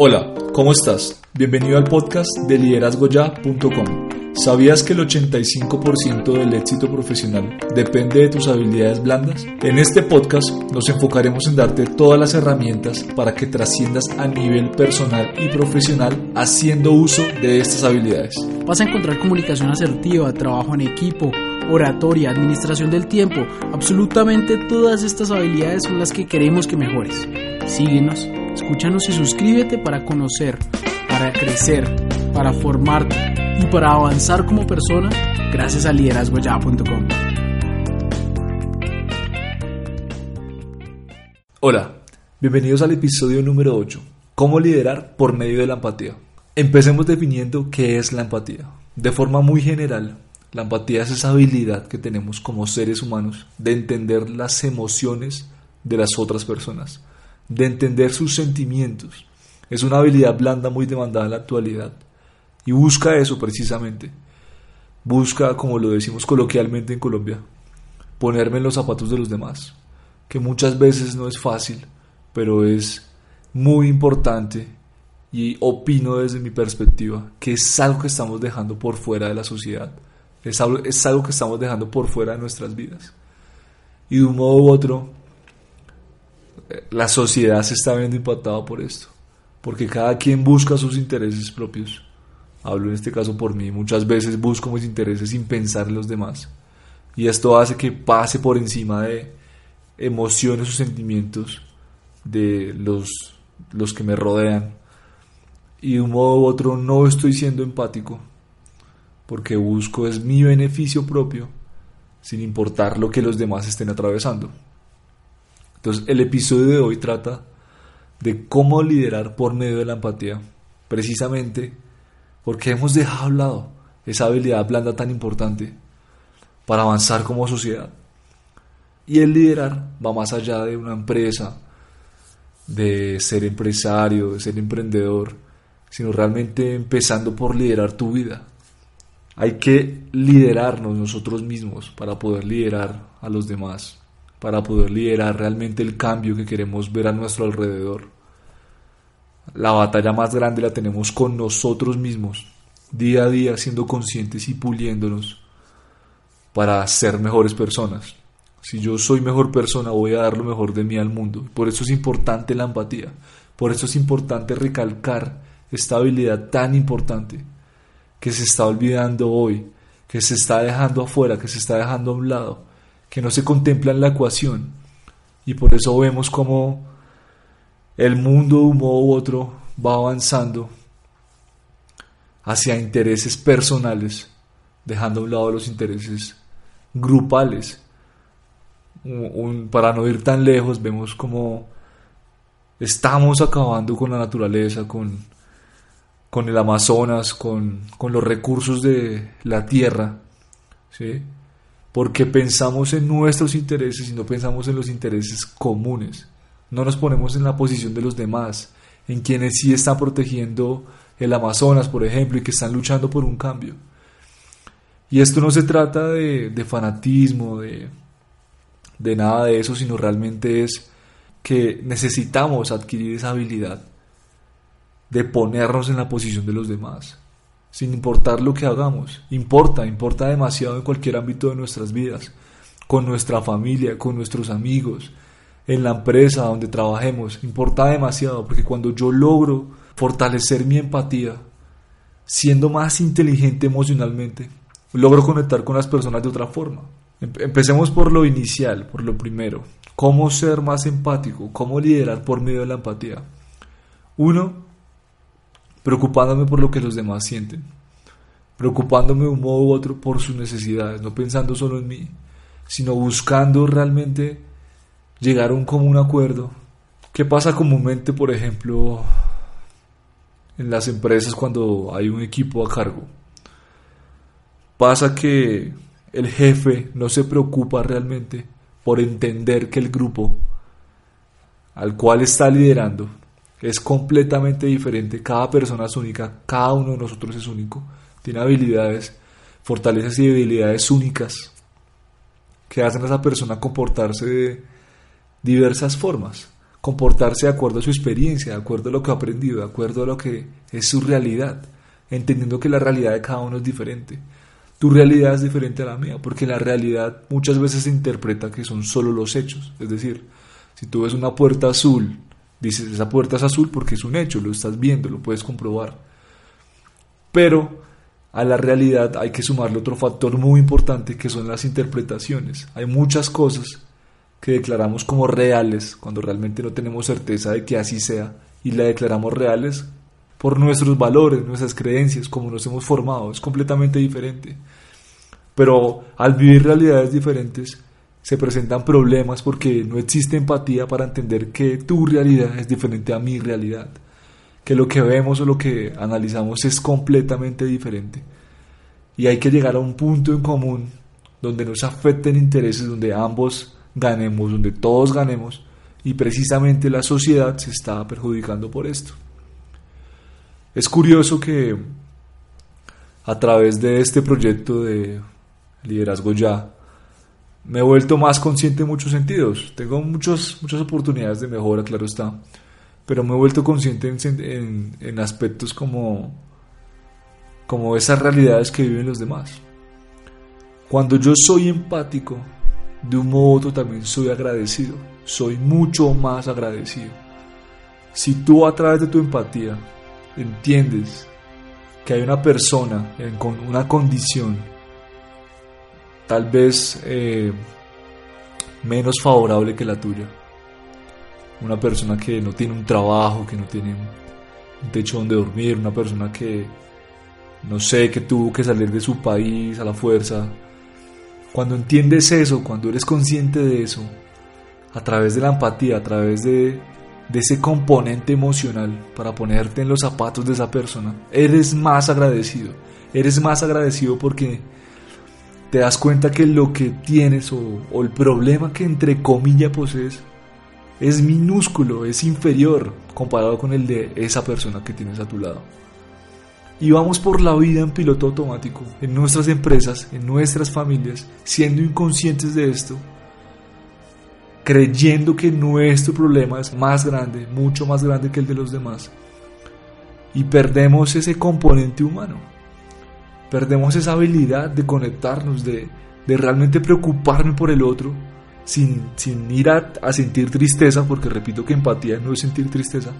Hola, ¿cómo estás? Bienvenido al podcast de liderazgoya.com. ¿Sabías que el 85% del éxito profesional depende de tus habilidades blandas? En este podcast nos enfocaremos en darte todas las herramientas para que trasciendas a nivel personal y profesional haciendo uso de estas habilidades. Vas a encontrar comunicación asertiva, trabajo en equipo, oratoria, administración del tiempo. Absolutamente todas estas habilidades son las que queremos que mejores. Síguenos Escúchanos y suscríbete para conocer, para crecer, para formarte y para avanzar como persona gracias a liderazgoya.com. Hola, bienvenidos al episodio número 8. ¿Cómo liderar por medio de la empatía? Empecemos definiendo qué es la empatía. De forma muy general, la empatía es esa habilidad que tenemos como seres humanos de entender las emociones de las otras personas de entender sus sentimientos. Es una habilidad blanda muy demandada en la actualidad. Y busca eso precisamente. Busca, como lo decimos coloquialmente en Colombia, ponerme en los zapatos de los demás. Que muchas veces no es fácil, pero es muy importante y opino desde mi perspectiva que es algo que estamos dejando por fuera de la sociedad. Es algo, es algo que estamos dejando por fuera de nuestras vidas. Y de un modo u otro, la sociedad se está viendo impactada por esto, porque cada quien busca sus intereses propios. Hablo en este caso por mí, muchas veces busco mis intereses sin pensar en los demás. Y esto hace que pase por encima de emociones o sentimientos de los, los que me rodean. Y de un modo u otro no estoy siendo empático, porque busco es mi beneficio propio, sin importar lo que los demás estén atravesando. Entonces el episodio de hoy trata de cómo liderar por medio de la empatía, precisamente porque hemos dejado a lado esa habilidad blanda tan importante para avanzar como sociedad. Y el liderar va más allá de una empresa, de ser empresario, de ser emprendedor, sino realmente empezando por liderar tu vida. Hay que liderarnos nosotros mismos para poder liderar a los demás para poder liderar realmente el cambio que queremos ver a nuestro alrededor. La batalla más grande la tenemos con nosotros mismos, día a día siendo conscientes y puliéndonos para ser mejores personas. Si yo soy mejor persona, voy a dar lo mejor de mí al mundo. Por eso es importante la empatía. Por eso es importante recalcar esta habilidad tan importante que se está olvidando hoy, que se está dejando afuera, que se está dejando a un lado que no se contempla en la ecuación. Y por eso vemos como el mundo de un modo u otro va avanzando hacia intereses personales, dejando a un lado los intereses grupales. para no ir tan lejos, vemos como estamos acabando con la naturaleza, con, con el Amazonas, con, con los recursos de la tierra. ¿sí? Porque pensamos en nuestros intereses y no pensamos en los intereses comunes. No nos ponemos en la posición de los demás, en quienes sí están protegiendo el Amazonas, por ejemplo, y que están luchando por un cambio. Y esto no se trata de, fanatismo, de, de nada de eso, sino realmente es que necesitamos adquirir esa habilidad de ponernos en la posición de los demás sin importar lo que hagamos. Importa, importa demasiado en cualquier ámbito de nuestras vidas, con nuestra familia, con nuestros amigos, en la empresa donde trabajemos. Importa demasiado porque cuando yo logro fortalecer mi empatía, siendo más inteligente emocionalmente, logro conectar con las personas de otra forma. Empecemos por lo inicial, por lo primero. ¿Cómo ser más empático? ¿Cómo liderar por medio de la empatía? Uno, preocupándome por lo que los demás sienten, preocupándome de un modo u otro por sus necesidades, no pensando solo en mí, sino buscando realmente llegar a un común acuerdo. ¿Qué pasa comúnmente, por ejemplo, en las empresas cuando hay un equipo a cargo? Pasa que el jefe no se preocupa realmente por entender que el grupo al cual está liderando es completamente diferente, cada persona es única, cada uno de nosotros es único, tiene habilidades, fortalezas y debilidades únicas que hacen a esa persona comportarse de diversas formas, comportarse de acuerdo a su experiencia, de acuerdo a lo que ha aprendido, de acuerdo a lo que es su realidad, entendiendo que la realidad de cada uno es diferente. Tu realidad es diferente a la mía, porque la realidad muchas veces se interpreta que son solo los hechos. Es decir, si tú ves una puerta azul, dices esa puerta es azul porque es un hecho, lo estás viendo, lo puedes comprobar. Pero a la realidad hay que sumarle otro factor muy importante que son las interpretaciones. Hay muchas cosas que declaramos como reales cuando realmente no tenemos certeza de que así sea y la declaramos reales por nuestros valores, nuestras creencias, como nos hemos formado, es completamente diferente. Pero al vivir realidades diferentes se presentan problemas porque no existe empatía para entender que tu realidad es diferente a mi realidad, que lo que vemos o lo que analizamos es completamente diferente. Y hay que llegar a un punto en común donde nos afecten intereses, donde ambos ganemos, donde todos ganemos, y precisamente la sociedad se está perjudicando por esto. Es curioso que a través de este proyecto de liderazgo ya, me he vuelto más consciente en muchos sentidos. Tengo muchos, muchas oportunidades de mejora, claro está, pero me he vuelto consciente en, en aspectos como, como esas realidades que viven los demás. Cuando yo soy empático, de un modo u otro también soy agradecido, soy mucho más agradecido. Si tú a través de tu empatía entiendes que hay una persona con una condición tal vez eh, menos favorable que la tuya, una persona que no tiene un trabajo, que no tiene un techo donde dormir, una persona que no sé, que tuvo que salir de su país a la fuerza, cuando entiendes eso, cuando eres consciente de eso, a través de la empatía, a través de, ese componente emocional para ponerte en los zapatos de esa persona, eres más agradecido. Eres más agradecido porque te das cuenta que lo que tienes o, el problema que entre comillas posees es minúsculo, es inferior comparado con el de esa persona que tienes a tu lado. Y vamos por la vida en piloto automático, en nuestras empresas, en nuestras familias, siendo inconscientes de esto, creyendo que nuestro problema es más grande, mucho más grande que el de los demás, y perdemos ese componente humano, perdemos esa habilidad de conectarnos, de, realmente preocuparme por el otro, sin, sin ir a, a sentir tristeza, porque repito que empatía no es sentir tristeza,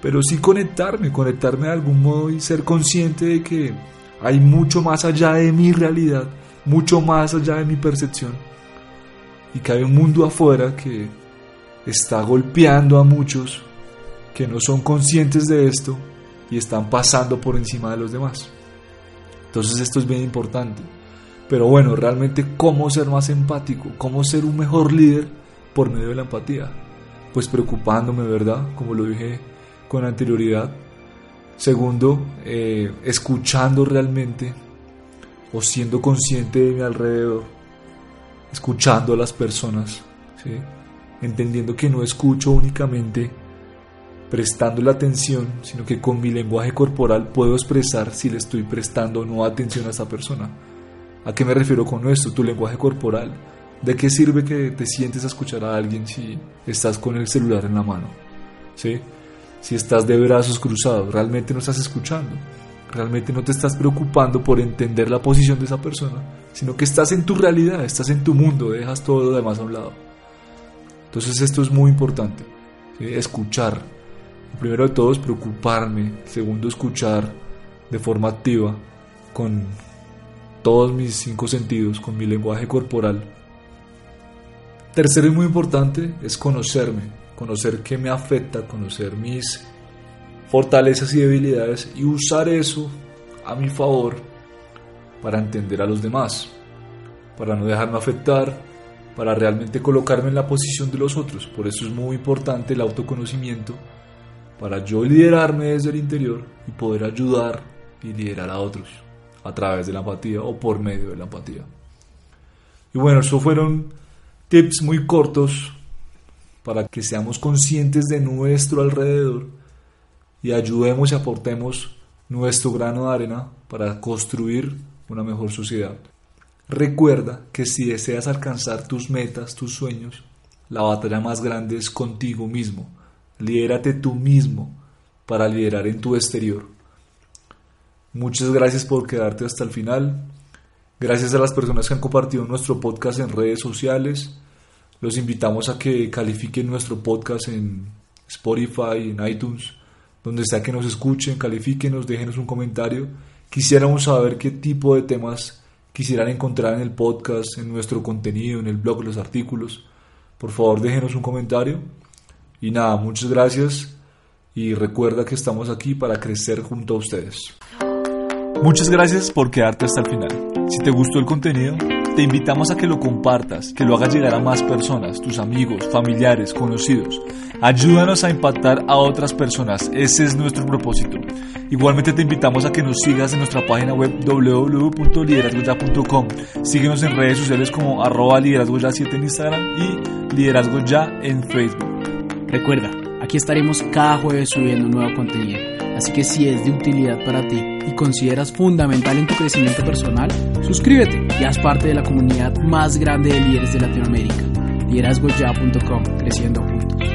pero sí conectarme, conectarme de algún modo y ser consciente de que hay mucho más allá de mi realidad, mucho más allá de mi percepción y que hay un mundo afuera que está golpeando a muchos que no son conscientes de esto y están pasando por encima de los demás. Entonces esto es bien importante. Pero bueno, realmente cómo ser más empático, cómo ser un mejor líder por medio de la empatía. Pues preocupándome, ¿verdad? Como lo dije con anterioridad. Segundo, eh, escuchando realmente o siendo consciente de mi alrededor, escuchando a las personas, entendiendo que no escucho únicamente prestando la atención, sino que con mi lenguaje corporal puedo expresar si le estoy prestando o no atención a esa persona. ¿A qué me refiero con esto? Tu lenguaje corporal. ¿De qué sirve que te sientes a escuchar a alguien si estás con el celular en la mano? ¿Sí? si estás de brazos cruzados, realmente no estás escuchando, realmente no te estás preocupando por entender la posición de esa persona, sino que estás en tu realidad, estás en tu mundo, dejas todo lo demás a un lado. Entonces esto es muy importante, escuchar. Primero de todo es preocuparme, segundo escuchar de forma activa, con todos mis cinco sentidos, con mi lenguaje corporal. Tercero y muy importante es conocerme, conocer qué me afecta, conocer mis fortalezas y debilidades y usar eso a mi favor para entender a los demás, para no dejarme afectar, para realmente colocarme en la posición de los otros. Por eso es muy importante el autoconocimiento, para yo liderarme desde el interior y poder ayudar y liderar a otros a través de la empatía o por medio de la empatía. Y bueno, eso fueron tips muy cortos para que seamos conscientes de nuestro alrededor y ayudemos y aportemos nuestro grano de arena para construir una mejor sociedad. Recuerda que si deseas alcanzar tus metas, tus sueños, la batalla más grande es contigo mismo. Lidérate tú mismo para liderar en tu exterior. Muchas gracias por quedarte hasta el final. Gracias a las personas que han compartido nuestro podcast en redes sociales. Los invitamos a que califiquen nuestro podcast en Spotify, en iTunes, donde sea que nos escuchen, califíquenos, déjenos un comentario. Quisiéramos saber qué tipo de temas quisieran encontrar en el podcast, en nuestro contenido, en el blog, los artículos. Por favor, déjenos un comentario. Y nada, muchas gracias y recuerda que estamos aquí para crecer junto a ustedes. Muchas gracias por quedarte hasta el final. Si te gustó el contenido, te invitamos a que lo compartas, que lo hagas llegar a más personas, tus amigos, familiares, conocidos. Ayúdanos a impactar a otras personas, ese es nuestro propósito. Igualmente te invitamos a que nos sigas en nuestra página web www.liderazgoya.com. Síguenos en redes sociales como arroba liderazgoya7 en Instagram y liderazgo ya en Facebook. Recuerda, aquí estaremos cada jueves subiendo nuevo contenido. Así que si es de utilidad para ti y consideras fundamental en tu crecimiento personal, suscríbete y haz parte de la comunidad más grande de líderes de Latinoamérica. Liderazgoya.com, creciendo juntos.